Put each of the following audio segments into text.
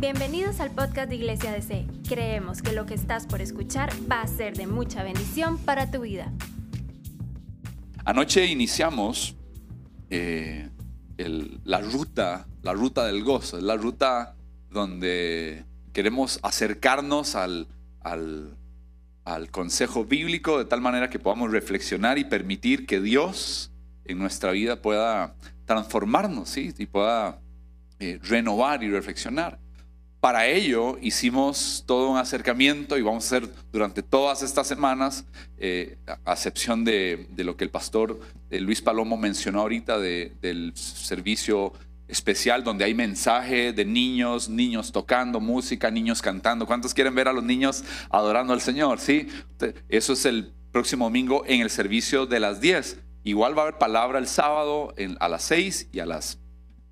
Bienvenidos al podcast de Iglesia DC. Creemos que lo que estás por escuchar va a ser de mucha bendición para tu vida. Anoche iniciamos eh, la ruta, la ruta del gozo, la ruta donde queremos acercarnos al consejo bíblico de tal manera que podamos reflexionar y permitir que Dios en nuestra vida pueda transformarnos ¿sí? y pueda eh, renovar y reflexionar. Para ello hicimos todo un acercamiento y vamos a hacer durante todas estas semanas, eh, a excepción de, lo que el pastor eh, Luis Palomo mencionó ahorita de- del servicio especial donde hay mensaje de niños, niños tocando música, niños cantando. ¿Cuántos quieren ver a los niños adorando al Señor? Sí, eso es el próximo domingo en el servicio de las 10. Igual va a haber palabra el sábado a las 6 y a las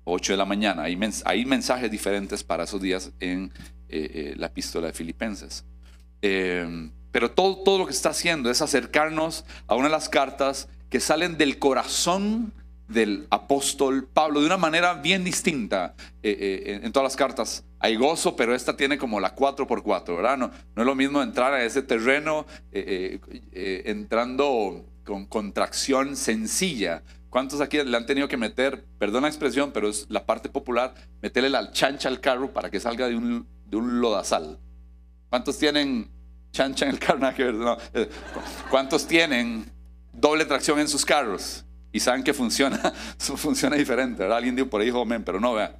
8 de la mañana. Hay, mens- hay mensajes diferentes para esos días en eh, eh, la epístola de Filipenses. Eh, pero todo, todo lo que está haciendo es acercarnos a una de las cartas que salen del corazón del apóstol Pablo de una manera bien distinta. Eh, en, todas las cartas hay gozo, pero esta tiene como la 4x4, ¿verdad? No, no es lo mismo entrar a ese terreno entrando con contracción sencilla. ¿Cuántos aquí le han tenido que meter, perdón la expresión, pero es la parte popular, meterle la chancha al carro para que salga de un, de un lodazal? ¿Cuántos tienen chancha en el carro? No. Eh, ¿Cuántos tienen doble tracción en sus carros? Y saben que funciona, funciona diferente, ¿verdad? Alguien dijo por ahí, dijo, "Men", pero no, vea.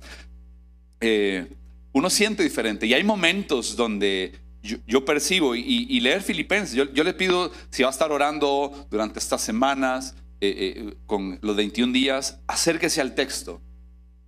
Eh, uno siente diferente y hay momentos donde yo, yo percibo y, y leer Filipenses, yo, yo le pido, si va a estar orando durante estas semanas, eh, eh, con los 21 días, acérquese al texto,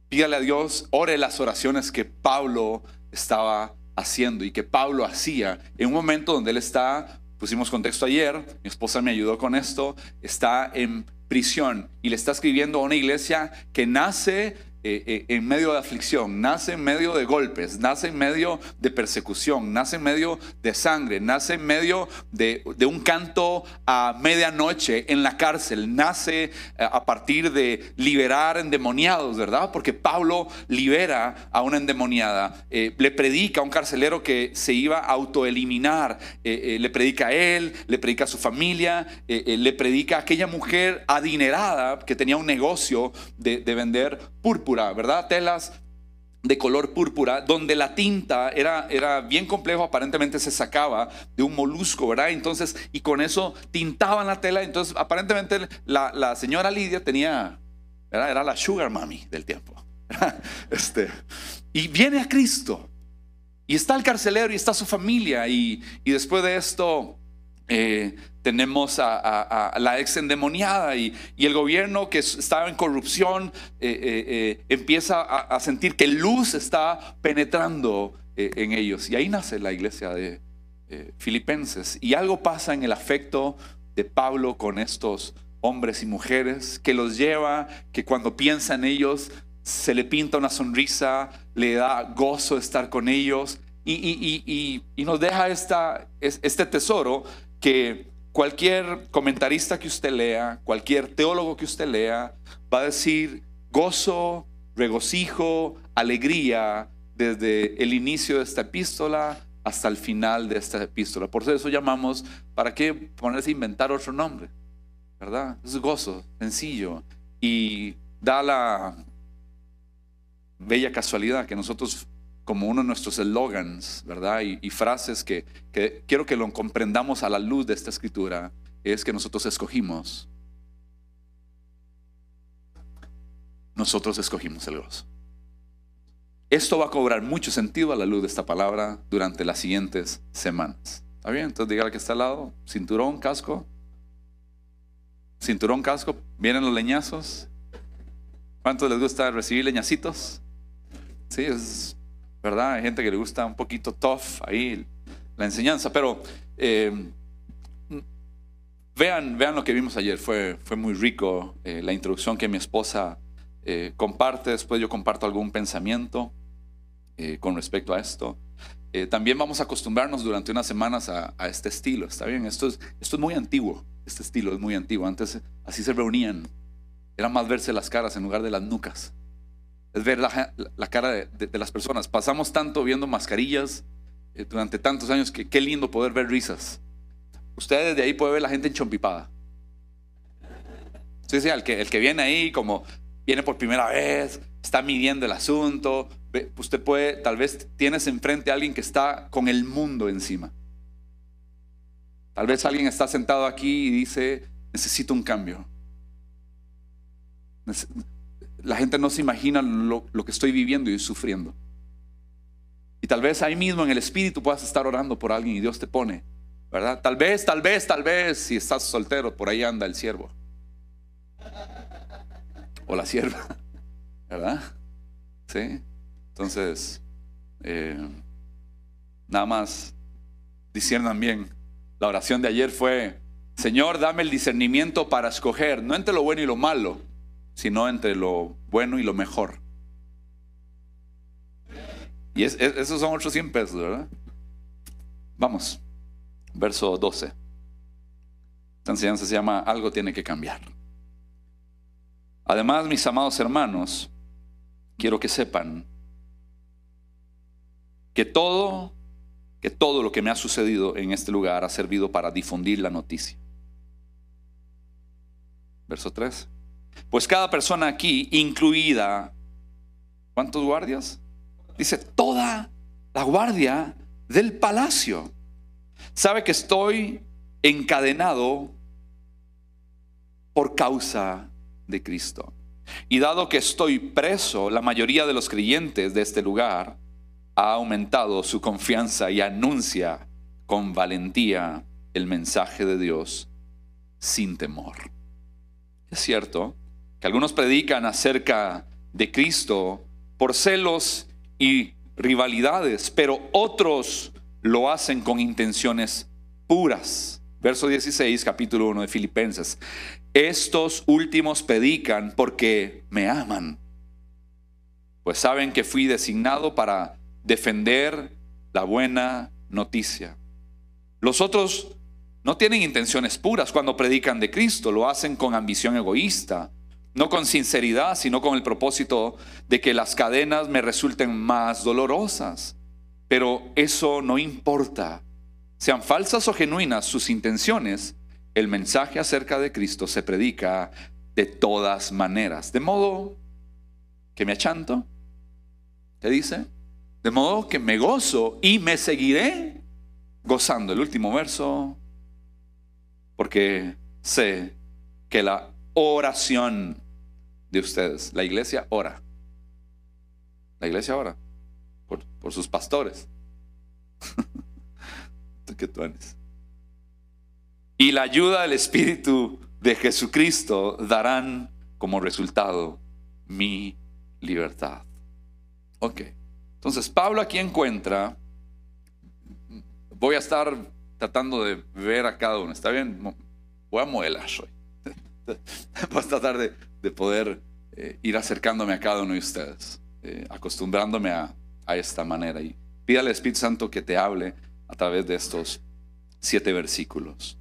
pídale a Dios, ore las oraciones que Pablo estaba haciendo y que Pablo hacía en un momento donde él está, pusimos contexto ayer, mi esposa me ayudó con esto, está en prisión y le está escribiendo a una iglesia que nace eh, eh, en medio de aflicción, nace en medio de golpes, nace en medio de persecución, nace en medio de sangre, nace en medio de, de un canto a medianoche en la cárcel, nace eh, a partir de liberar endemoniados, ¿verdad? Porque Pablo libera a una endemoniada, le predica a un carcelero que se iba a autoeliminar, le predica a él, le predica a su familia, le predica a aquella mujer adinerada que tenía un negocio de, de vender púrpura, ¿verdad? Telas de color púrpura, donde la tinta era, era bien complejo, aparentemente se sacaba de un molusco, ¿verdad? Entonces, y con eso tintaban la tela, entonces aparentemente la, la señora Lidia tenía, ¿verdad? Era la sugar mommy del tiempo. Este, y viene a Cristo, y está el carcelero y está su familia, y, y después de esto... eh, tenemos a, a- a la ex endemoniada y, y el gobierno que estaba en corrupción eh, eh, eh, empieza a, a sentir que luz está penetrando eh, en ellos. Y ahí nace la iglesia de eh, Filipenses. Y algo pasa en el afecto de Pablo con estos hombres y mujeres que los lleva, que cuando piensa en ellos se le pinta una sonrisa, le da gozo estar con ellos y, y- y- nos deja esta, es- este tesoro que cualquier comentarista que usted lea, cualquier teólogo que usted lea, va a decir gozo, regocijo, alegría desde el inicio de esta epístola hasta el final de esta epístola. Por eso llamamos, ¿para qué ponerse a inventar otro nombre? ¿Verdad? Es gozo, sencillo. Y da la bella casualidad que nosotros, como uno de nuestros eslogans, ¿verdad? Y, y frases que, que quiero que lo comprendamos a la luz de esta escritura, es que nosotros escogimos. Nosotros escogimos el gozo. Esto va a cobrar mucho sentido a la luz de esta palabra durante las siguientes semanas. ¿Está bien? Entonces dígale que está al lado. Cinturón, casco. Cinturón, casco. Vienen los leñazos. ¿Cuántos les gusta recibir leñacitos? Sí, es verdad. Hay gente que le gusta un poquito tough ahí la enseñanza, pero eh, vean, vean lo que vimos ayer. Fue, fue muy rico eh, la introducción que mi esposa eh, comparte. Después yo comparto algún pensamiento eh, con respecto a esto. Eh, también vamos a acostumbrarnos durante unas semanas a, a este estilo. ¿Está bien? Esto es, esto es muy antiguo. Este estilo es muy antiguo. Antes así se reunían. Era más verse las caras en lugar de las nucas. Es ver la, la cara de, de- de las personas. Pasamos tanto viendo mascarillas eh, durante tantos años que qué lindo poder ver risas. Ustedes desde ahí puede ver la gente enchompipada. Sí, sí, el que, el que viene ahí como viene por primera vez, está midiendo el asunto. Usted puede, tal vez tienes enfrente a alguien que está con el mundo encima. Tal vez alguien está sentado aquí y dice, necesito un cambio. La gente no se imagina lo, lo que estoy viviendo y sufriendo. Y tal vez ahí mismo en el espíritu puedas estar orando por alguien y Dios te pone, ¿verdad? Tal vez, tal vez, tal vez, si estás soltero, por ahí anda el siervo. O la sierva, ¿verdad? Sí. Entonces, eh, nada más disciernan bien. La oración de ayer fue, Señor, dame el discernimiento para escoger, no entre lo bueno y lo malo, sino entre lo bueno y lo mejor. Y es- es- esos son otros 100 pesos, ¿verdad? Vamos, verso 12. Esta enseñanza se llama Algo tiene que cambiar. Además, mis amados hermanos, quiero que sepan que todo, que todo lo que me ha sucedido en este lugar ha servido para difundir la noticia. Verso 3. Pues cada persona aquí, incluida, ¿cuántos guardias? Dice, toda la guardia del palacio. Sabe que estoy encadenado por causa de Cristo. Y dado que estoy preso, la mayoría de los creyentes de este lugar ha aumentado su confianza y anuncia con valentía el mensaje de Dios sin temor. Es cierto que algunos predican acerca de Cristo por celos y rivalidades, pero otros lo hacen con intenciones puras. Verso 16, capítulo 1 de Filipenses. Estos últimos predican porque me aman, pues saben que fui designado para defender la buena noticia. Los otros no tienen intenciones puras cuando predican de Cristo, lo hacen con ambición egoísta, no con sinceridad, sino con el propósito de que las cadenas me resulten más dolorosas. Pero eso no importa. Sean falsas o genuinas sus intenciones, el mensaje acerca de Cristo se predica de todas maneras. De modo que me achanto, ¿qué dice? De modo que me gozo y me seguiré gozando. El último verso, porque sé que la oración de ustedes, la iglesia ora. La iglesia ora por, por sus pastores. Y la ayuda del Espíritu de Jesucristo darán como resultado mi libertad. Ok. Entonces, Pablo aquí encuentra, voy a estar tratando de ver a cada uno, ¿está bien? Voy a modelar hoy. Voy a tratar de, de poder eh, ir acercándome a cada uno de ustedes, eh, acostumbrándome a, a esta manera. Y pídale al Espíritu Santo que te hable a través de estos siete versículos.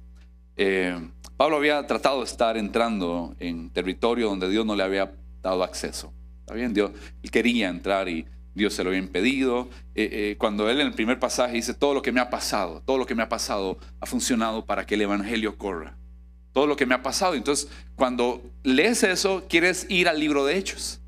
Eh, Pablo había tratado de estar entrando en territorio donde Dios no le había dado acceso. ¿Está bien? Dios, quería entrar y Dios se lo había impedido. Cuando él en el primer pasaje dice, todo lo que me ha pasado, todo lo que me ha pasado ha funcionado para que el Evangelio corra. Todo lo que me ha pasado. Entonces, cuando lees eso, quieres ir al libro de Hechos.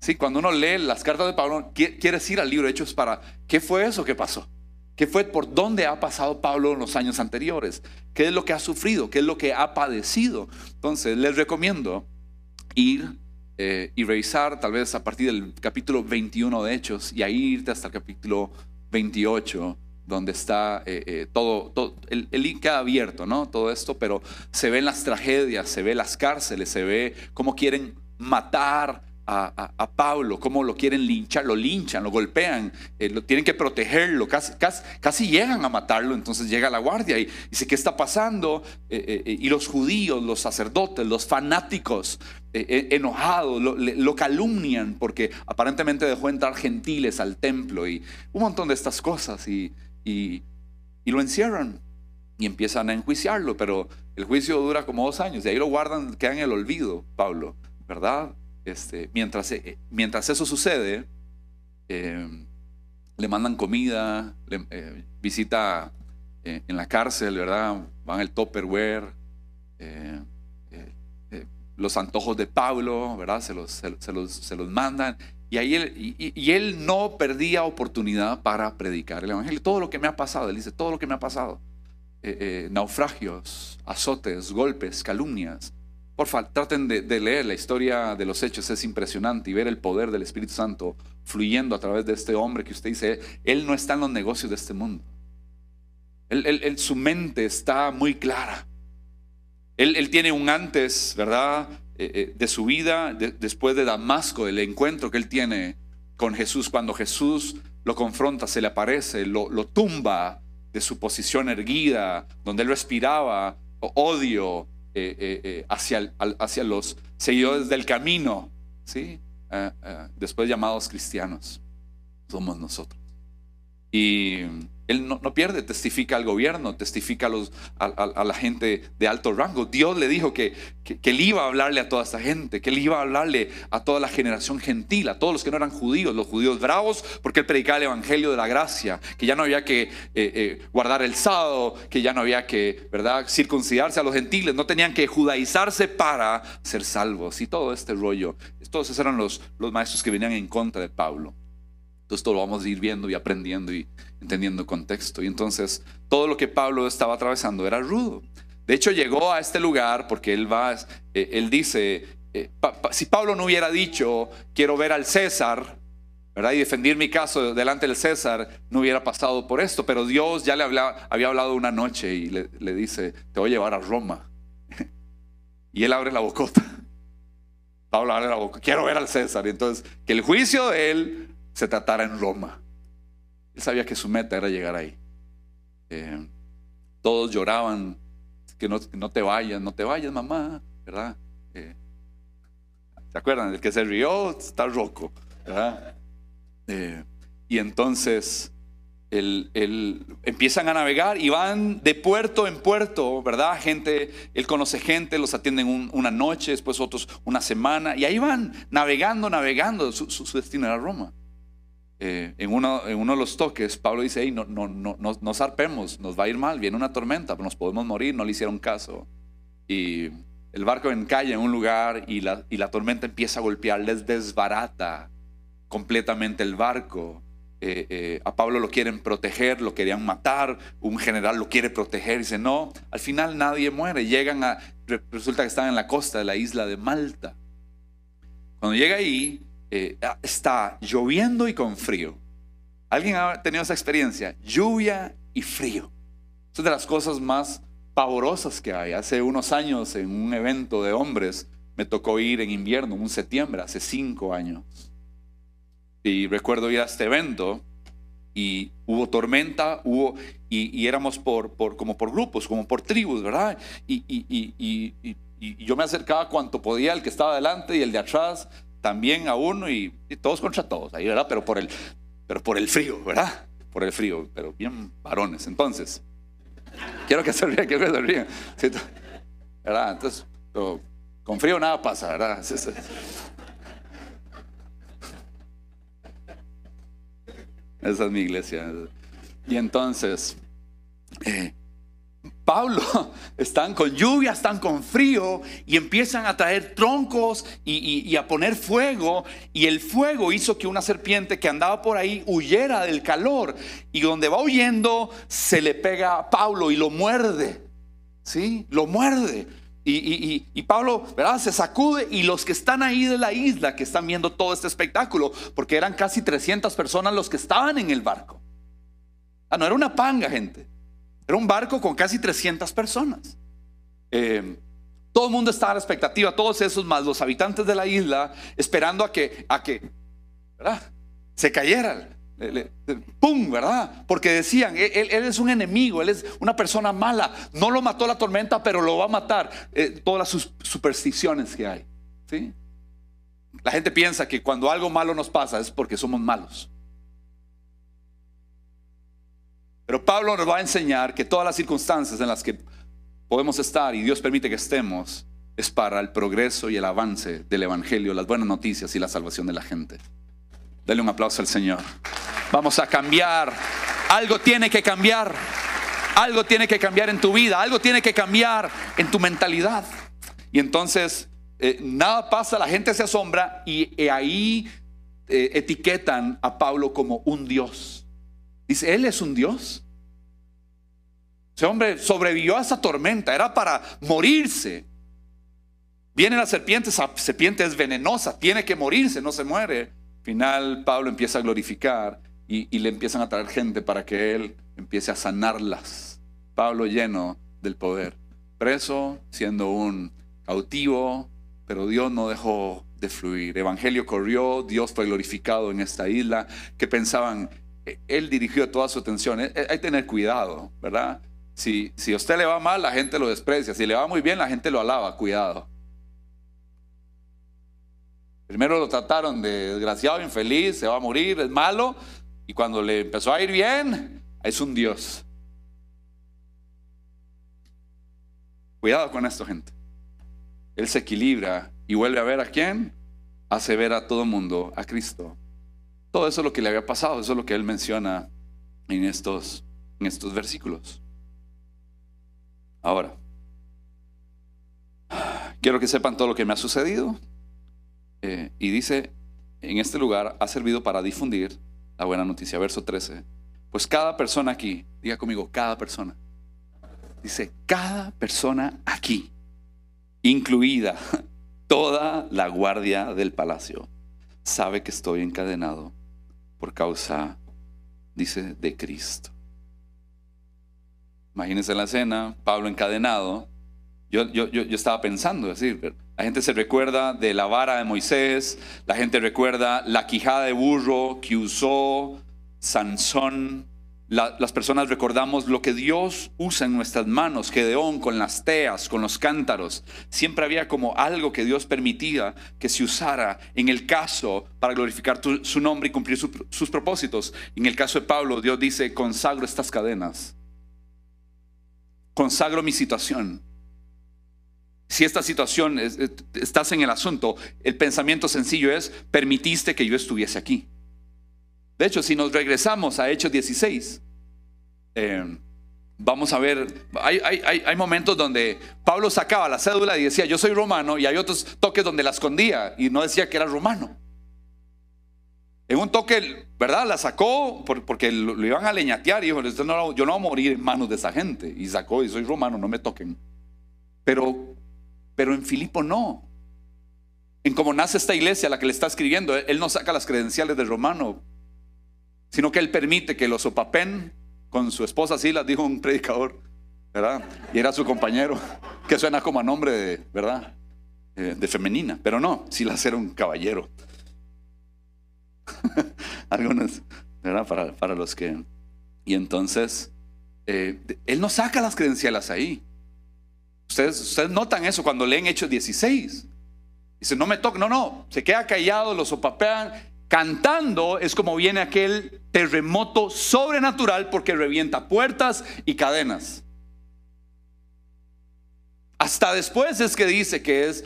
Sí, cuando uno lee las cartas de Pablo, qui- quieres ir al libro de Hechos para, ¿qué fue eso que pasó? ¿Qué fue por dónde ha pasado Pablo en los años anteriores? ¿Qué es lo que ha sufrido? ¿Qué es lo que ha padecido? Entonces, les recomiendo ir eh, y revisar tal vez a partir del capítulo 21 de Hechos y ahí irte hasta el capítulo 28, donde está eh, eh, todo, el, el link queda abierto, ¿no? Todo esto, pero se ven las tragedias, se ve las cárceles, se ve cómo quieren matar a, a- a Pablo, cómo lo quieren linchar, lo linchan, lo golpean, eh, lo tienen que protegerlo, casi, casi, llegan a matarlo, entonces llega la guardia y dice, ¿qué está pasando? Y los judíos, los sacerdotes, los fanáticos, enojados, lo, lo calumnian porque aparentemente dejó entrar gentiles al templo y un montón de estas cosas y, y, lo encierran y empiezan a enjuiciarlo, pero el juicio dura como dos años y ahí lo guardan, queda en el olvido, Pablo, ¿verdad? este, mientras, eh, mientras eso sucede, eh, le mandan comida, eh, visita en la cárcel, ¿verdad? Van al Topperware, los antojos de Pablo, ¿verdad? Se los, se, los, se los, mandan. Y, ahí él, y, él no perdía oportunidad para predicar el Evangelio. Todo lo que me ha pasado, él dice, todo lo que me ha pasado. naufragios, azotes, golpes, calumnias, por favor, traten de, leer la historia de los hechos, es impresionante y ver el poder del Espíritu Santo fluyendo a través de este hombre que usted dice, él no está en los negocios de este mundo. Él, su mente está muy clara. Él, tiene un antes, ¿verdad? Eh, eh, de su vida, después de Damasco, el encuentro que él tiene con Jesús, cuando Jesús lo confronta, se le aparece, lo, tumba de su posición erguida, donde él respiraba odio, eh, hacia, hacia, los seguidores del camino, ¿sí? después llamados cristianos, somos nosotros. Y él no, pierde, testifica al gobierno, testifica a, los, a, la gente de alto rango. Dios le dijo que, que, él iba a hablarle a toda esta gente, que él iba a hablarle a toda la generación gentil, a todos los que no eran judíos, los judíos bravos, porque él predicaba el evangelio de la gracia, que ya no había que eh, eh, guardar el sábado, que ya no había que, ¿verdad?, circuncidarse a los gentiles, no tenían que judaizarse para ser salvos y todo este rollo. Todos esos eran los, los maestros que venían en contra de Pablo. Entonces todo lo vamos a ir viendo y aprendiendo y entendiendo contexto. Y entonces todo lo que Pablo estaba atravesando era rudo. De hecho llegó a este lugar porque él va, eh, él dice, eh, si Pablo no hubiera dicho, quiero ver al César, ¿verdad? Y defender mi caso delante del César, no hubiera pasado por esto. Pero Dios ya le había hablado una noche y le, le dice, te voy a llevar a Roma. y él abre la bocota. Pablo abre la boca, quiero ver al César. Y entonces, que el juicio de él se tratara en Roma. Él sabía que su meta era llegar ahí. Eh, todos lloraban, que no, te vayas, no te vayas, mamá, ¿verdad? Eh, ¿Se acuerdan? El que se rió está roco, ¿verdad? Eh, y entonces empiezan a navegar y van de puerto en puerto, ¿verdad? Gente, él conoce gente, los atienden una noche, después otros una semana, y ahí van navegando, navegando, su, su destino era Roma. Eh, en, uno, en uno de los toques, Pablo dice, no, no, no, no, no zarpemos, nos va a ir mal, viene una tormenta, nos podemos morir, no le hicieron caso. Y el barco encalla en un lugar y la, y la tormenta empieza a golpear, les desbarata completamente el barco. Eh, eh, a Pablo lo quieren proteger, lo querían matar, un general lo quiere proteger, dice, no, al final nadie muere, llegan a, resulta que están en la costa de la isla de Malta. Cuando llega ahí, eh, ah, está lloviendo y con frío. ¿Alguien ha tenido esa experiencia? Lluvia y frío. Es de las cosas más pavorosas que hay. Hace unos años en un evento de hombres me tocó ir en invierno, en un septiembre, hace cinco años. Y recuerdo ir a este evento y hubo tormenta, hubo, y, éramos por, como por grupos, como por tribus, ¿verdad? Y, y, yo me acercaba cuanto podía, el que estaba adelante y el de atrás, también a uno y, todos contra todos, ahí, ¿verdad? Pero por, el, pero por el frío, ¿verdad? Por el frío, pero bien varones. Entonces, quiero que se rían, quiero que se rían. ¿Verdad? Entonces, con frío nada pasa, ¿verdad? Esa es mi iglesia. Y entonces, eh, Pablo, están con lluvia, están con frío y empiezan a traer troncos y, a poner fuego. Y el fuego hizo que una serpiente que andaba por ahí huyera del calor. Y donde va huyendo, se le pega a Pablo y lo muerde. ¿Sí? Lo muerde. Y, y, Pablo, ¿verdad? Se sacude y los que están ahí de la isla, que están viendo todo este espectáculo, porque eran casi 300 personas los que estaban en el barco. Ah, no era una panga, gente. Era un barco con casi 300 personas. Eh, todo el mundo estaba a la expectativa, todos esos más los habitantes de la isla, esperando a que, a que se cayeran. ¡Pum! ¿Verdad? Porque decían, él, es un enemigo, él es una persona mala. No lo mató la tormenta, pero lo va a matar. Eh, todas las supersticiones que hay. ¿sí? La gente piensa que cuando algo malo nos pasa es porque somos malos. Pero Pablo nos va a enseñar que todas las circunstancias en las que podemos estar y Dios permite que estemos, es para el progreso y el avance del Evangelio, las buenas noticias y la salvación de la gente. Dale un aplauso al Señor. Vamos a cambiar. Algo tiene que cambiar. Algo tiene que cambiar en tu vida. Algo tiene que cambiar en tu mentalidad. Y entonces eh, nada pasa, la gente se asombra y eh, ahí eh, etiquetan a Pablo como un Dios. Dice, Él es un Dios. Ese hombre sobrevivió a esa tormenta, era para morirse. Viene la serpiente, esa serpiente es venenosa, tiene que morirse, no se muere. Final, Pablo empieza a glorificar y, y le empiezan a traer gente para que él empiece a sanarlas. Pablo lleno del poder, preso, siendo un cautivo, pero Dios no dejó de fluir. Evangelio corrió, Dios fue glorificado en esta isla, que pensaban, Él dirigió toda su atención. Eh, eh, hay que tener cuidado, ¿verdad? Si, si a usted le va mal, la gente lo desprecia. Si le va muy bien, la gente lo alaba. Cuidado. Primero lo trataron de desgraciado, infeliz, se va a morir, es malo. Y cuando le empezó a ir bien, es un Dios. Cuidado con esto, gente. Él se equilibra y vuelve a ver a quién. Hace ver a todo mundo a Cristo. Todo eso es lo que le había pasado, eso es lo que él menciona en estos, en estos versículos. Ahora, quiero que sepan todo lo que me ha sucedido. Eh, y dice, en este lugar ha servido para difundir la buena noticia. Verso 13. Pues cada persona aquí, diga conmigo, cada persona. Dice, cada persona aquí incluida toda la guardia del palacio, sabe que estoy encadenado por causa, dice, de Cristo. Imagínense la escena, Pablo encadenado. Yo, yo, yo, yo estaba pensando, es decir, la gente se recuerda de la vara de Moisés, la gente recuerda la quijada de burro que usó Sansón, las personas recordamos lo que Dios usa en nuestras manos, Gedeón con las teas, con los cántaros. Siempre había como algo que Dios permitía que se usara en el caso para glorificar su nombre y cumplir sus propósitos. En el caso de Pablo, Dios dice, consagro estas cadenas, consagro mi situación. Si esta situación, estás en el asunto, el pensamiento sencillo es, permitiste que yo estuviese aquí. De hecho, si nos regresamos a Hechos 16, eh, vamos a ver, hay, hay, momentos donde Pablo sacaba la cédula y decía, yo soy romano, y hay otros toques donde la escondía y no decía que era romano. En un toque, ¿verdad? La sacó porque lo, iban a leñatear y dijo, yo no voy a morir en manos de esa gente. Y sacó, y soy romano, no me toquen. Pero, pero en Filipo no. En cómo nace esta iglesia la que le está escribiendo, él no saca las credenciales de romano sino que él permite que los opapen con su esposa las dijo un predicador, ¿verdad? Y era su compañero, que suena como a nombre de, ¿verdad? Eh, de femenina, pero no, Silas era un caballero. Algunos, ¿verdad? Para, para, los que... Y entonces, eh, él no saca las credenciales ahí. Ustedes, ustedes notan eso cuando leen Hechos 16. Dice, no me toca, no, no, se queda callado, los opapean Cantando es como viene aquel terremoto sobrenatural porque revienta puertas y cadenas. Hasta después es que dice que es,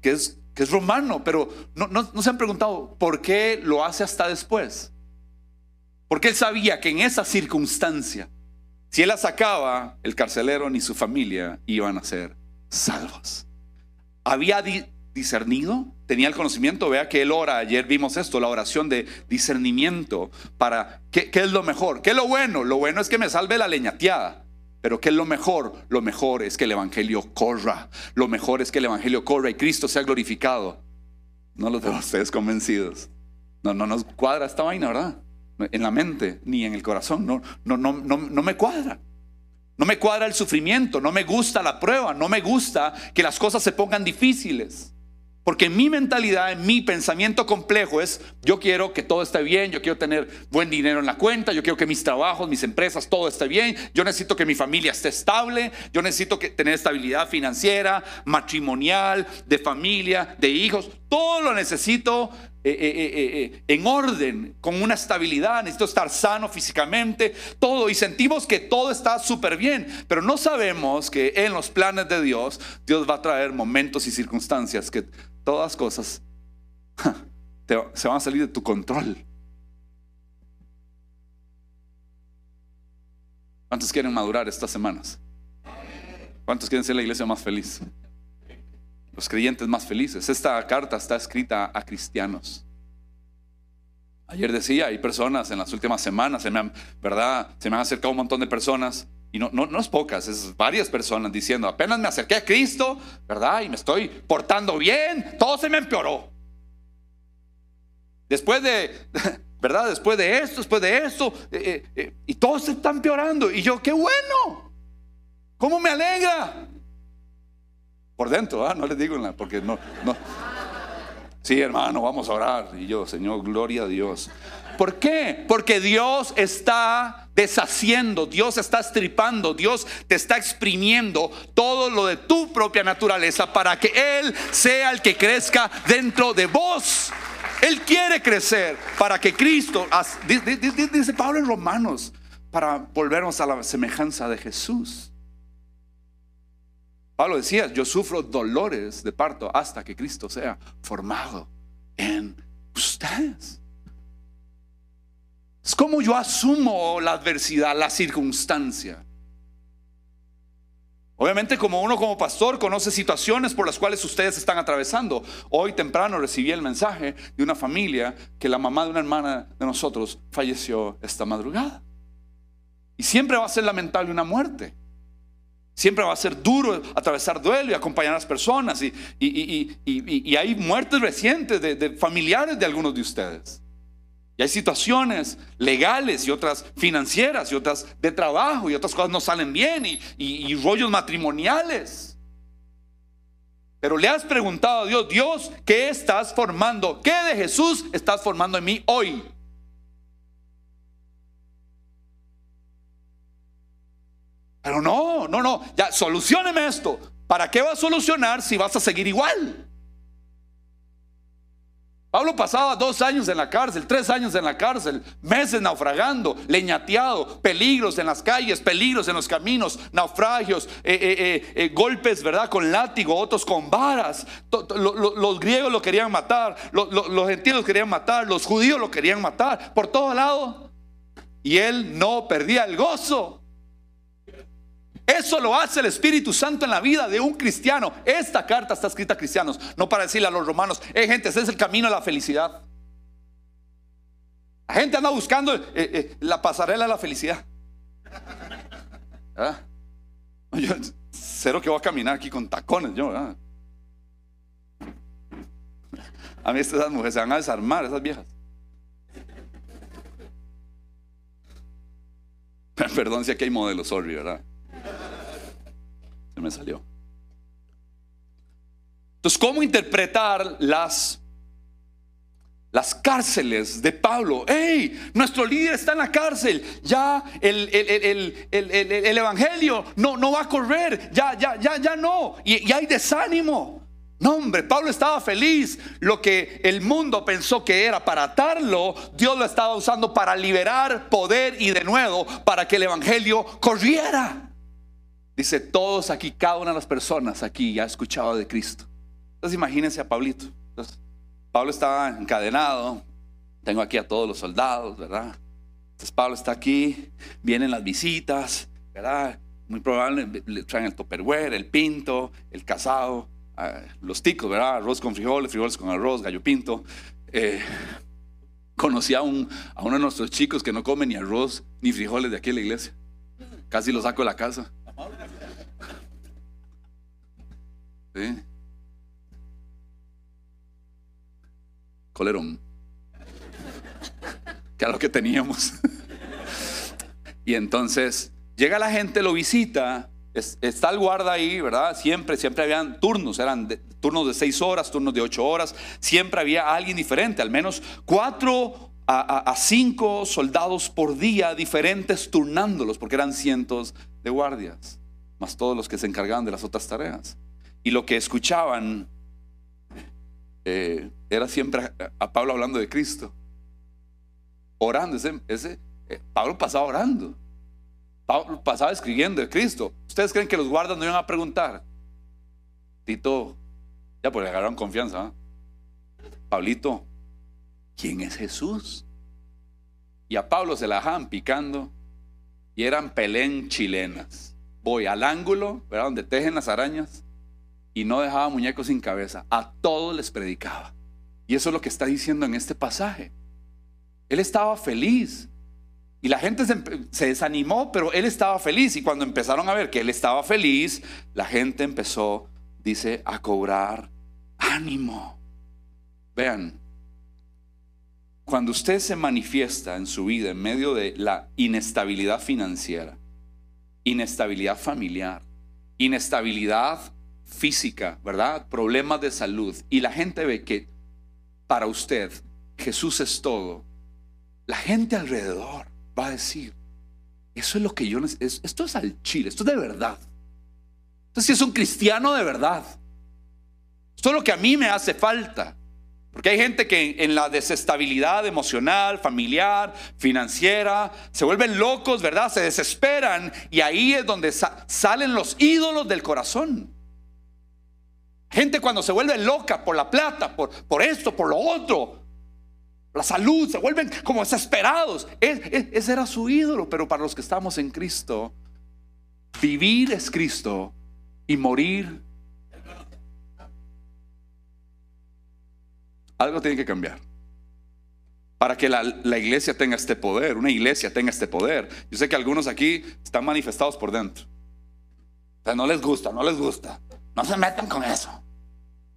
que es, romano, pero no, no, se han preguntado por qué lo hace hasta después. Porque él sabía que en esa circunstancia, si él la sacaba, el carcelero ni su familia iban a ser salvos. Había discernido, tenía el conocimiento. Vea que él ora, ayer vimos esto, la oración de discernimiento para qué, es lo mejor, qué es lo bueno. Lo bueno es que me salve la leñateada. Pero ¿qué es lo mejor? Lo mejor es que el Evangelio corra. Lo mejor es que el Evangelio corra y Cristo sea glorificado. No los de ustedes convencidos. No, no nos cuadra esta vaina, ¿verdad? En la mente ni en el corazón. No, no, no, no, no me cuadra. No me cuadra el sufrimiento. No me gusta la prueba. No me gusta que las cosas se pongan difíciles. Porque mi mentalidad, en mi pensamiento complejo es, yo quiero que todo esté bien, yo quiero tener buen dinero en la cuenta, yo quiero que mis trabajos, mis empresas, todo esté bien, yo necesito que mi familia esté estable, yo necesito que, tener estabilidad financiera, matrimonial, de familia, de hijos, todo lo necesito eh, eh, eh, en orden, con una estabilidad, necesito estar sano físicamente, todo, y sentimos que todo está súper bien, pero no sabemos que en los planes de Dios, Dios va a traer momentos y circunstancias que todas cosas se van a salir de tu control. ¿Cuántos quieren madurar estas semanas? ¿Cuántos quieren ser la iglesia más feliz? Los creyentes más felices. Esta carta está escrita a cristianos. Ayer decía, hay personas en las últimas semanas, se me han, ¿verdad? Se me han acercado un montón de personas, y no, no, no es pocas, es varias personas diciendo, apenas me acerqué a Cristo, ¿verdad? Y me estoy portando bien, todo se me empeoró. Después de, ¿verdad? Después de esto, después de esto, eh, eh, eh, y todo se está empeorando. Y yo, qué bueno, ¿cómo me alegra? Por dentro, ¿ah? no les digo nada, porque no, no. Sí, hermano, vamos a orar. Y yo, Señor, gloria a Dios. ¿Por qué? Porque Dios está deshaciendo, Dios está estripando, Dios te está exprimiendo todo lo de tu propia naturaleza para que Él sea el que crezca dentro de vos. Él quiere crecer para que Cristo, dice Pablo en Romanos, para volvernos a la semejanza de Jesús. Pablo decía, yo sufro dolores de parto hasta que Cristo sea formado en ustedes. Es como yo asumo la adversidad, la circunstancia. Obviamente como uno como pastor conoce situaciones por las cuales ustedes están atravesando. Hoy temprano recibí el mensaje de una familia que la mamá de una hermana de nosotros falleció esta madrugada. Y siempre va a ser lamentable una muerte. Siempre va a ser duro atravesar duelo y acompañar a las personas. Y, y, hay muertes recientes de, familiares de algunos de ustedes. Y hay situaciones legales y otras financieras y otras de trabajo y otras cosas no salen bien y rollos matrimoniales. Pero le has preguntado a Dios, Dios, ¿qué estás formando? ¿Qué de Jesús estás formando en mí hoy? Pero no, no, no, ya solucioneme esto. ¿Para qué va a solucionar si vas a seguir igual? Pablo pasaba dos años en la cárcel, tres años en la cárcel, meses naufragando, leñateado, peligros en las calles, peligros en los caminos, naufragios, eh, eh, eh, golpes, ¿verdad? Con látigo, otros con varas. Los griegos lo querían matar, los gentiles lo querían matar, los judíos lo querían matar, por todo lado. Y él no perdía el gozo. Eso lo hace el Espíritu Santo en la vida de un cristiano. Esta carta está escrita a cristianos, no para decirle a los romanos, eh, gente, ese es el camino a la felicidad. La gente anda buscando eh, eh, la pasarela a la felicidad. ¿Ah? Yo, cero que voy a caminar aquí con tacones, yo. A mí estas mujeres se van a desarmar, esas viejas. Perdón si aquí hay modelos, sorry, ¿verdad? Se me salió. Entonces, ¿cómo interpretar las, las cárceles de Pablo? ¡Hey! Nuestro líder está en la cárcel. Ya el, el, evangelio no, no va a correr. Ya, ya, ya, ya no. Y, y hay desánimo. No, hombre, Pablo estaba feliz. Lo que el mundo pensó que era para atarlo, Dios lo estaba usando para liberar poder y de nuevo para que el evangelio corriera. Dice, todos aquí, cada una de las personas aquí ya ha escuchado de Cristo. Entonces imagínense a Pablito. Pablo estaba encadenado. Tengo aquí a todos los soldados, ¿verdad? Entonces Pablo está aquí, vienen las visitas, ¿verdad? Muy probable le traen el topperware, el pinto, el casado, ah, los ticos, ¿verdad? Arroz con frijoles, frijoles con arroz, gallo pinto. Eh, conocí a, un, a uno de nuestros chicos que no come ni arroz ni frijoles de aquí en la iglesia. Casi lo saco de la casa. ¿Sí? Colerón. Que era lo que teníamos. y entonces llega la gente, lo visita, está el guarda ahí, ¿verdad? Siempre, siempre habían turnos, eran turnos de seis horas, turnos de ocho horas, siempre había alguien diferente, al menos cuatro a, a, cinco soldados por día diferentes turnándolos, porque eran cientos de guardias, más todos los que se encargaban de las otras tareas. Y lo que escuchaban eh, era siempre a, Pablo hablando de Cristo. Orando, ese, ese eh, Pablo pasaba orando. Pablo pasaba escribiendo de Cristo. ¿Ustedes creen que los guardas no iban a preguntar? Tito, ya pues le agarraron confianza. ¿ah? Pablito, ¿quién es Jesús? Y a Pablo se la dejaban picando y eran pelén chilenas. Voy al ángulo, ¿verdad? Donde tejen las arañas y no dejaba muñecos sin cabeza. A todos les predicaba. Y eso es lo que está diciendo en este pasaje. Él estaba feliz. Y la gente se, desanimó, pero él estaba feliz. Y cuando empezaron a ver que él estaba feliz, la gente empezó, dice, a cobrar ánimo. Vean, cuando usted se manifiesta en su vida en medio de la inestabilidad financiera, inestabilidad familiar, inestabilidad física, ¿verdad? Problemas de salud, y la gente ve que para usted Jesús es todo, la gente alrededor va a decir, eso es lo que yo necesito, esto es al chile, esto es de verdad. Entonces, si es un cristiano de verdad, esto es lo que a mí me hace falta. Porque hay gente que en la desestabilidad emocional, familiar, financiera, se vuelven locos, ¿verdad? Se desesperan y ahí es donde salen los ídolos del corazón. Gente cuando se vuelve loca por la plata, por, por esto, por lo otro, la salud, se vuelven como desesperados. ese era su ídolo, pero para los que estamos en Cristo, vivir es Cristo y morir Algo tiene que cambiar. Para que la, iglesia tenga este poder, una iglesia tenga este poder. Yo sé que algunos aquí están manifestados por dentro. Pero no les gusta, no les gusta. No se metan con eso.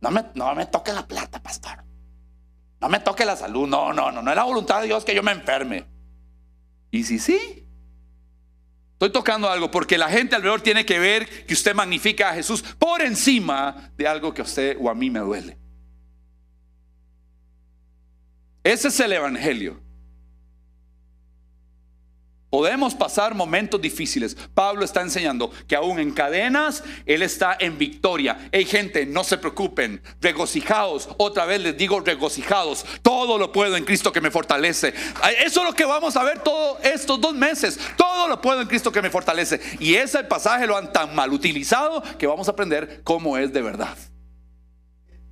No me, no me toque la plata, pastor. No me toque la salud. No, no, no. No es la voluntad de Dios que yo me enferme. Y si sí, Estoy tocando algo porque la gente alrededor tiene que ver que usted magnifica a Jesús por encima de algo que a usted o a mí me duele. Ese es el Evangelio. Podemos pasar momentos difíciles. Pablo está enseñando que aún en cadenas, Él está en victoria. Hey gente, no se preocupen, regocijados. Otra vez les digo regocijados. Todo lo puedo en Cristo que me fortalece. Eso es lo que vamos a ver todos estos dos meses. Todo lo puedo en Cristo que me fortalece. Y ese pasaje lo han tan mal utilizado que vamos a aprender cómo es de verdad.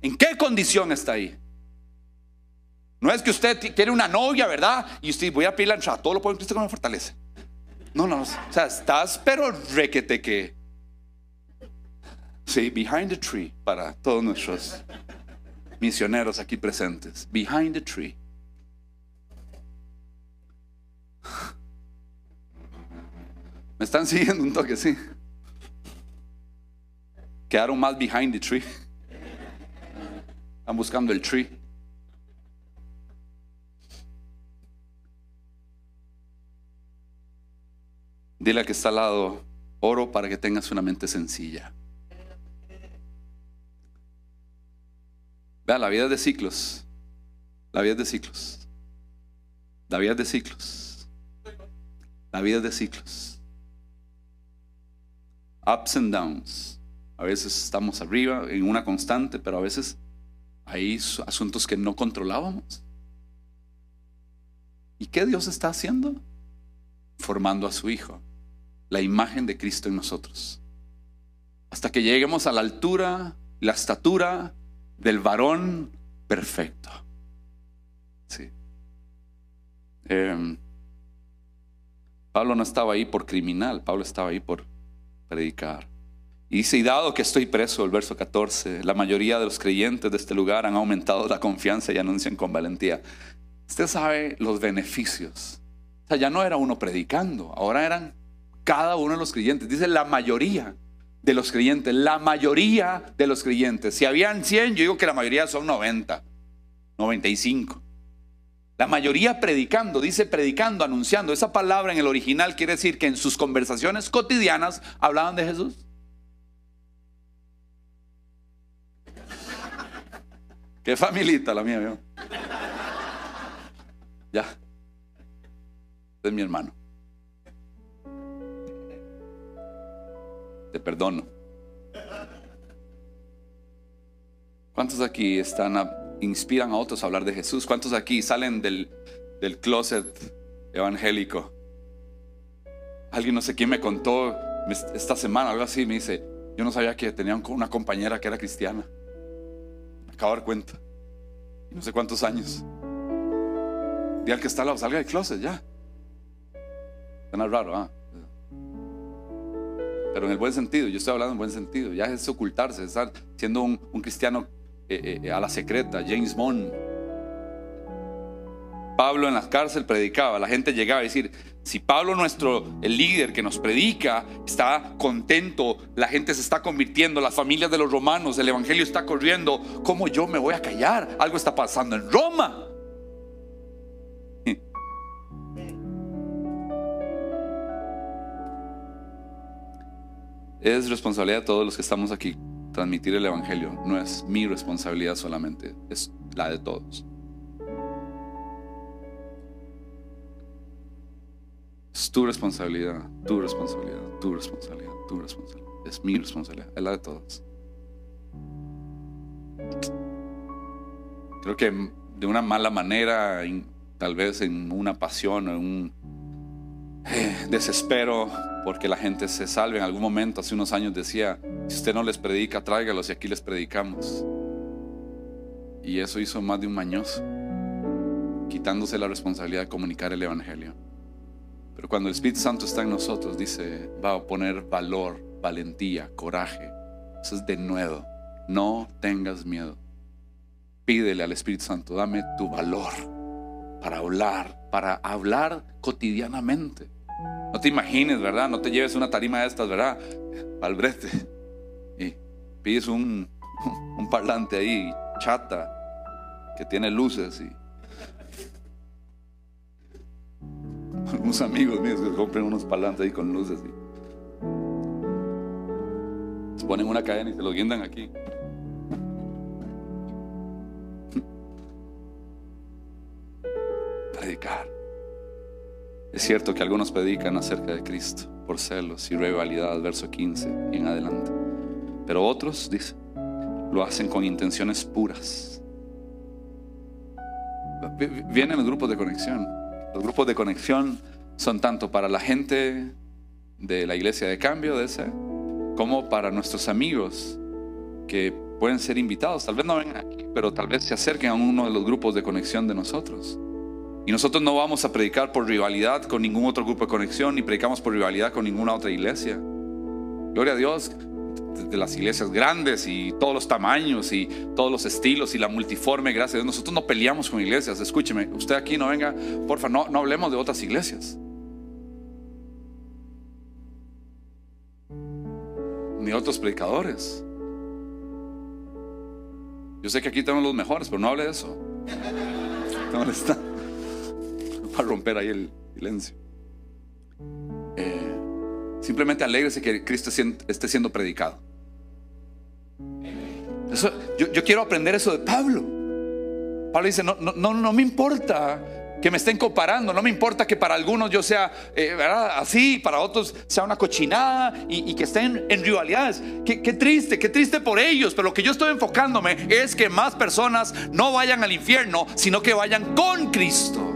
¿En qué condición está ahí? No es que usted tiene una novia, ¿verdad? Y usted voy a pedirle a todo lo puede Cristo que me fortalece. No, no, o sea, estás pero requete que. Sí, behind the tree para todos nuestros misioneros aquí presentes. Behind the tree. Me están siguiendo un toque, sí. Quedaron más behind the tree. Están buscando el tree. Dile a que está al lado, oro para que tengas una mente sencilla. Vea, la vida es de ciclos. La vida es de ciclos. La vida es de ciclos. La vida es de ciclos. Ups and downs. A veces estamos arriba en una constante, pero a veces hay asuntos que no controlábamos. ¿Y qué Dios está haciendo? Formando a su Hijo la imagen de Cristo en nosotros. Hasta que lleguemos a la altura, la estatura del varón perfecto. Sí. Em, Pablo no estaba ahí por criminal, Pablo estaba ahí por predicar. Y dice, y dado que estoy preso, el verso 14, la mayoría de los creyentes de este lugar han aumentado la confianza y anuncian con valentía. Usted sabe los beneficios. O sea, ya no era uno predicando, ahora eran cada uno de los creyentes. Dice la mayoría de los creyentes, la mayoría de los creyentes. Si habían 100, yo digo que la mayoría son 90, 95. La mayoría predicando, dice predicando, anunciando. Esa palabra en el original quiere decir que en sus conversaciones cotidianas hablaban de Jesús. Qué familita la mía, Ya. Es mi hermano. Perdono. ¿Cuántos aquí están inspiran a otros a hablar de Jesús. ¿Cuántos aquí salen del, del closet evangélico? Alguien no sé quién me contó esta semana, algo así, me dice, yo no sabía que tenía una compañera que era cristiana. Acabo de dar cuenta. No sé cuántos años. Y al que está al lado, salga del closet ya. Suena raro, ¿ah? Pero en el buen sentido, yo estoy hablando en buen sentido. Ya es ocultarse, estar siendo un, cristiano eh, eh, a la secreta, James Bond. Pablo en la cárcel predicaba, la gente llegaba a decir, si Pablo nuestro, el líder que nos predica, está contento, la gente se está convirtiendo, las familias de los romanos, el evangelio está corriendo, ¿cómo yo me voy a callar? Algo está pasando en Roma. Es responsabilidad de todos los que estamos aquí transmitir el Evangelio. No es mi responsabilidad solamente, es la de todos. Es tu responsabilidad, tu responsabilidad, tu responsabilidad, tu responsabilidad. Es mi responsabilidad, es la de todos. Creo que de una mala manera, tal vez en una pasión o en un eh, desespero, porque la gente se salve. En algún momento, hace unos años decía, si usted no les predica, tráigalos y aquí les predicamos. Y eso hizo más de un mañoso, quitándose la responsabilidad de comunicar el Evangelio. Pero cuando el Espíritu Santo está en nosotros, dice, va a poner valor, valentía, coraje. Eso es de nuevo. No tengas miedo. Pídele al Espíritu Santo, dame tu valor para hablar, para hablar cotidianamente. No te imagines, ¿verdad? No te lleves una tarima de estas, ¿verdad? Al brete. Y pides un, un parlante ahí, chata, que tiene luces y Unos amigos míos que compren unos parlantes ahí con luces. Y se ponen una cadena y se lo guindan aquí. Predicar. Es cierto que algunos predican acerca de Cristo por celos y rivalidad, verso 15 y en adelante. Pero otros, dice, lo hacen con intenciones puras. Vienen los grupos de conexión. Los grupos de conexión son tanto para la gente de la iglesia de cambio de ese, como para nuestros amigos que pueden ser invitados. Tal vez no vengan aquí, pero tal vez se acerquen a uno de los grupos de conexión de nosotros. Y nosotros no vamos a predicar por rivalidad con ningún otro grupo de conexión, ni predicamos por rivalidad con ninguna otra iglesia. Gloria a Dios, de las iglesias grandes y todos los tamaños y todos los estilos y la multiforme, gracias a Dios. Nosotros no peleamos con iglesias. Escúcheme, usted aquí no venga, porfa, no, no hablemos de otras iglesias. Ni otros predicadores. Yo sé que aquí tenemos los mejores, pero no hable de eso. No está. Para romper ahí el silencio. Eh, simplemente alegrese que Cristo esté siendo predicado yo, quiero aprender eso de Pablo. Pablo dice, no, no, no, me importa que me estén comparando. No me importa que para algunos yo sea eh, así, para otros sea una cochinada y, que estén en rivalidades. Qué, qué, triste, qué triste por ellos. Pero lo que yo estoy enfocándome es que más personas no vayan al infierno, sino que vayan con Cristo.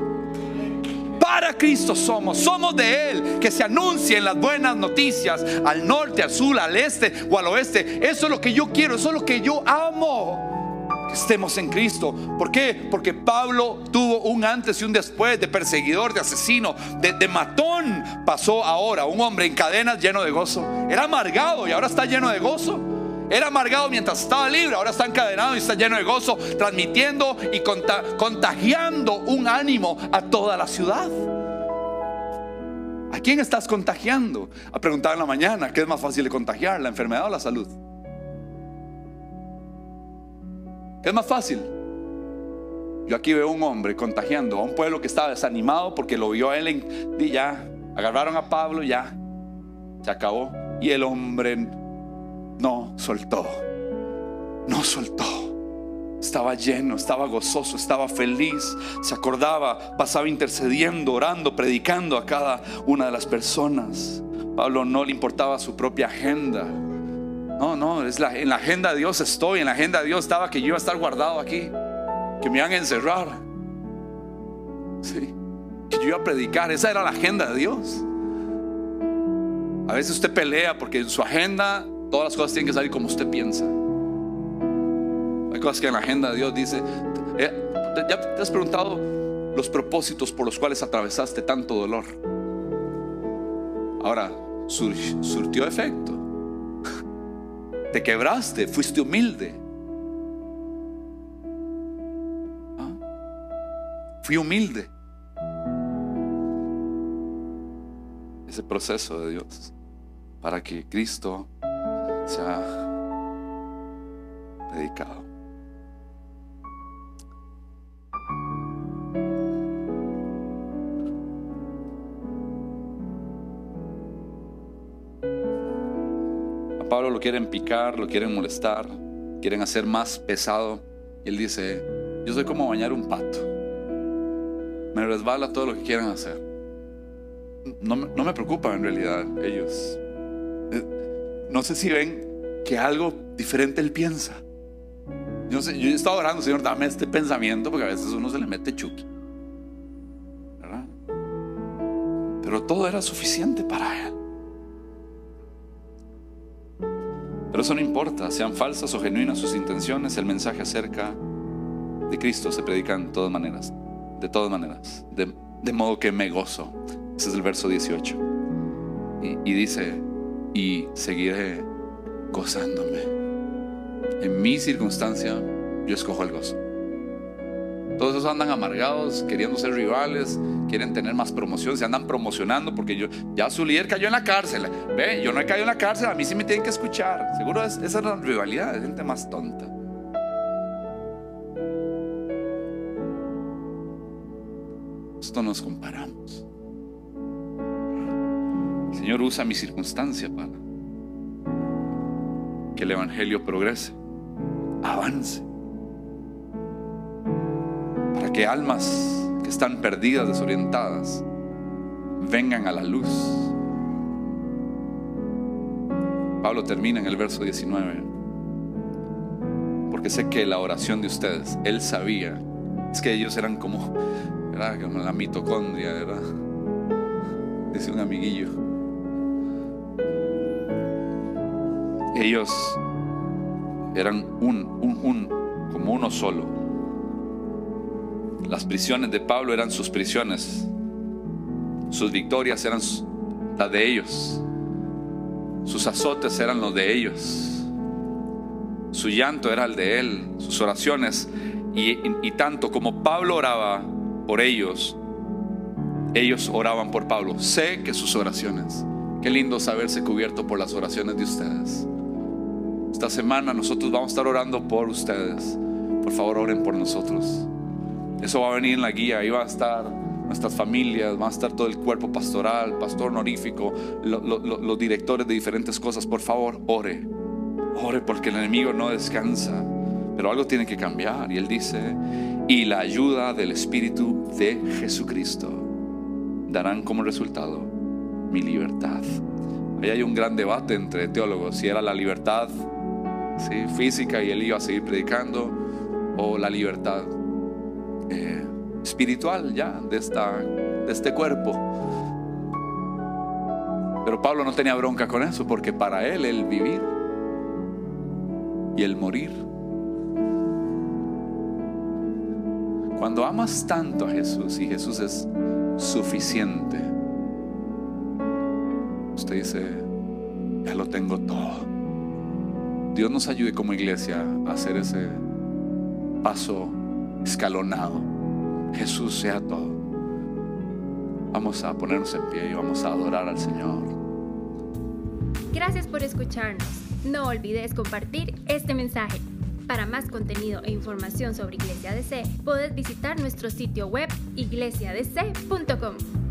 Para Cristo somos, somos de Él, que se anuncien las buenas noticias al norte, al sur, al este o al oeste. Eso es lo que yo quiero, eso es lo que yo amo. Que estemos en Cristo. ¿Por qué? Porque Pablo tuvo un antes y un después de perseguidor, de asesino, de, de matón. Pasó ahora un hombre en cadenas lleno de gozo. Era amargado y ahora está lleno de gozo. Era amargado mientras estaba libre, ahora está encadenado y está lleno de gozo, transmitiendo y contagiando un ánimo a toda la ciudad. ¿A quién estás contagiando? A preguntar en la mañana, ¿qué es más fácil de contagiar, la enfermedad o la salud? ¿Qué es más fácil? Yo aquí veo un hombre contagiando a un pueblo que estaba desanimado porque lo vio a él y ya agarraron a Pablo, ya se acabó. Y el hombre no soltó, no soltó. Estaba lleno, estaba gozoso, estaba feliz, se acordaba, pasaba intercediendo, orando, predicando a cada una de las personas. Pablo no le importaba su propia agenda. No, no, es la, en la agenda de Dios estoy, en la agenda de Dios estaba que yo iba a estar guardado aquí. que me iban a encerrar. Que yo iba a predicar. Esa era la agenda de Dios. A veces usted pelea porque en su agenda todas las cosas tienen que salir como usted piensa. Hay cosas que en la agenda de Dios dice, eh, ¿ya te has preguntado los propósitos por los cuales atravesaste tanto dolor? Ahora, surtió efecto. Te quebraste, fuiste humilde. ¿Ah? Fui humilde. Ese proceso de Dios para que Cristo sea predicado. Pablo lo quieren picar, lo quieren molestar, quieren hacer más pesado. Él dice, yo soy como bañar un pato. Me resbala todo lo que quieran hacer. No, no me preocupa en realidad ellos. No sé si ven que algo diferente él piensa. Yo, he estado orando, Señor, dame este pensamiento, porque a veces uno se le mete chuki. Pero todo era suficiente para él. Pero eso no importa, sean falsas o genuinas sus intenciones, el mensaje acerca de Cristo se predica de todas maneras, de todas maneras, de, modo que me gozo. Ese es el verso 18. Y, y dice, y seguiré gozándome. En mi circunstancia, yo escojo el gozo. Todos esos andan amargados, queriendo ser rivales, quieren tener más promoción, se andan promocionando porque yo, ya su líder cayó en la cárcel. Ve, yo no he caído en la cárcel, a mí sí me tienen que escuchar. Seguro esa es la rivalidad de gente más tonta. Esto nos comparamos. Señor usa mi circunstancia para que el Evangelio progrese, avance que almas que están perdidas, desorientadas, vengan a la luz. Pablo termina en el verso 19. Porque sé que la oración de ustedes, él sabía, es que ellos eran como, como la mitocondria, era, dice un amiguillo. Ellos eran un, un, un, como uno solo las prisiones de Pablo eran sus prisiones. Sus victorias eran las de ellos. Sus azotes eran los de ellos. Su llanto era el de él. Sus oraciones. Y, tanto como Pablo oraba por ellos, ellos oraban por Pablo. Sé que sus oraciones. Qué lindo saberse cubierto por las oraciones de ustedes. Esta semana nosotros vamos a estar orando por ustedes. Por favor, oren por nosotros. Eso va a venir en la guía, ahí va a estar nuestras familias, va a estar todo el cuerpo pastoral, pastor honorífico, los directores de diferentes cosas. Por favor, ore, ore porque el enemigo no descansa, pero algo tiene que cambiar. Y él dice, y la ayuda del Espíritu de Jesucristo darán como resultado mi libertad. Ahí hay un gran debate entre teólogos, si era la libertad física y él iba a seguir predicando, o la libertad eh, espiritual ya de, esta, de este cuerpo. Pero Pablo no tenía bronca con eso porque para él el vivir y el morir. Cuando amas tanto a Jesús y Jesús es suficiente, usted dice, ya lo tengo todo. Dios nos ayude como iglesia a hacer ese paso escalonado. Jesús sea todo. Vamos a ponernos en pie y vamos a adorar al Señor. Gracias por escucharnos. No olvides compartir este mensaje. Para más contenido e información sobre Iglesia DC, puedes visitar nuestro sitio web iglesiadc.com.